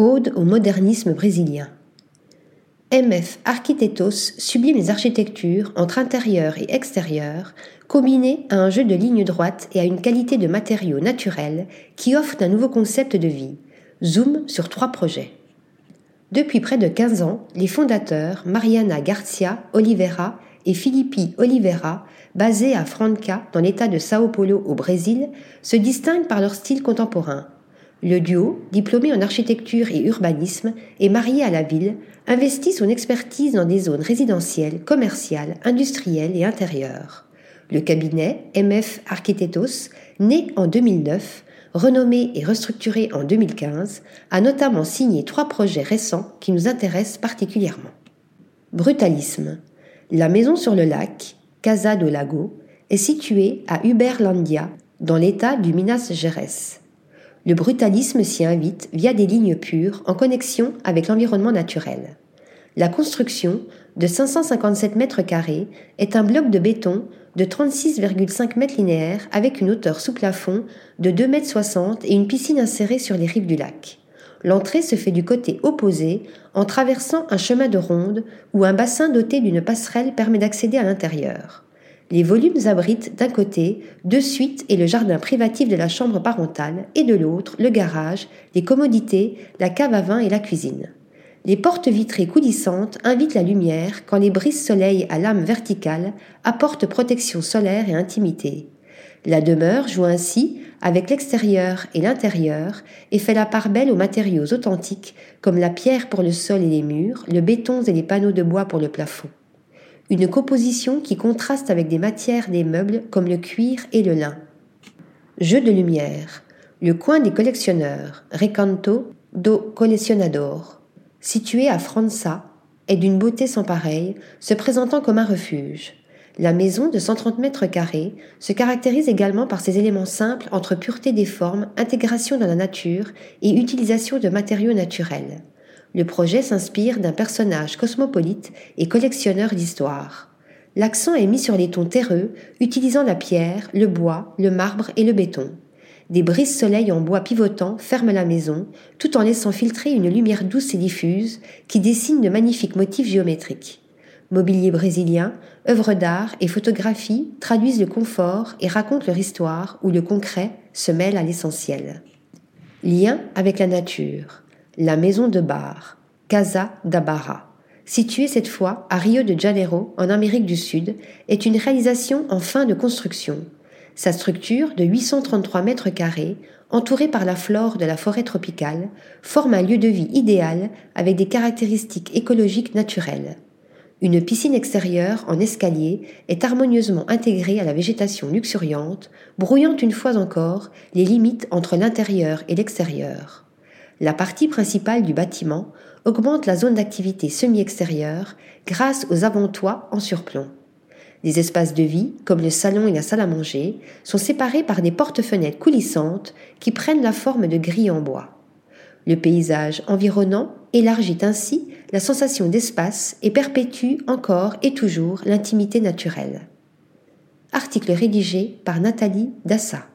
Ode au modernisme brésilien. MF Arquitetos sublime les architectures entre intérieur et extérieur, combinées à un jeu de lignes droites et à une qualité de matériaux naturels qui offrent un nouveau concept de vie. Zoom sur trois projets. Depuis près de 15 ans, les fondateurs Mariana Garcia Oliveira et Filippi Oliveira, basés à Franca dans l'état de Sao Paulo au Brésil, se distinguent par leur style contemporain. Le duo, diplômé en architecture et urbanisme et marié à la ville, investit son expertise dans des zones résidentielles, commerciales, industrielles et intérieures. Le cabinet MF Arquitetos, né en 2009, renommé et restructuré en 2015, a notamment signé trois projets récents qui nous intéressent particulièrement. Brutalisme. La maison sur le lac, Casa do Lago, est située à Uberlandia, dans l'état du Minas Gerais. Le brutalisme s'y invite via des lignes pures en connexion avec l'environnement naturel. La construction, de 557 mètres carrés, est un bloc de béton de 36,5 mètres linéaires avec une hauteur sous plafond de 2,60 mètres et une piscine insérée sur les rives du lac. L'entrée se fait du côté opposé en traversant un chemin de ronde où un bassin doté d'une passerelle permet d'accéder à l'intérieur. Les volumes abritent d'un côté deux suites et le jardin privatif de la chambre parentale et de l'autre le garage, les commodités, la cave à vin et la cuisine. Les portes vitrées coulissantes invitent la lumière quand les brises-soleil à lame verticale apportent protection solaire et intimité. La demeure joue ainsi avec l'extérieur et l'intérieur et fait la part belle aux matériaux authentiques comme la pierre pour le sol et les murs, le béton et les panneaux de bois pour le plafond. Une composition qui contraste avec des matières des meubles comme le cuir et le lin. Jeu de lumière. Le coin des collectionneurs, Recanto do Colecionador situé à França, est d'une beauté sans pareille, se présentant comme un refuge. La maison de 130 mètres carrés se caractérise également par ses éléments simples entre pureté des formes, intégration dans la nature et utilisation de matériaux naturels. Le projet s'inspire d'un personnage cosmopolite et collectionneur d'histoire. L'accent est mis sur les tons terreux, utilisant la pierre, le bois, le marbre et le béton. Des brises-soleil en bois pivotant ferment la maison, tout en laissant filtrer une lumière douce et diffuse qui dessine de magnifiques motifs géométriques. Mobilier brésilien, œuvres d'art et photographies traduisent le confort et racontent leur histoire où le concret se mêle à l'essentiel. Lien avec la nature. La maison de bar, Casa da Barra, située cette fois à Rio de Janeiro, en Amérique du Sud, est une réalisation en fin de construction sa structure de 833 mètres carrés, entourée par la flore de la forêt tropicale, forme un lieu de vie idéal avec des caractéristiques écologiques naturelles. Une piscine extérieure en escalier est harmonieusement intégrée à la végétation luxuriante, brouillant une fois encore les limites entre l'intérieur et l'extérieur. La partie principale du bâtiment augmente la zone d'activité semi-extérieure grâce aux avant-toits en surplomb. Les espaces de vie, comme le salon et la salle à manger, sont séparés par des porte-fenêtres coulissantes qui prennent la forme de grilles en bois. Le paysage environnant élargit ainsi la sensation d'espace et perpétue encore et toujours l'intimité naturelle. Article rédigé par Nathalie Dassa.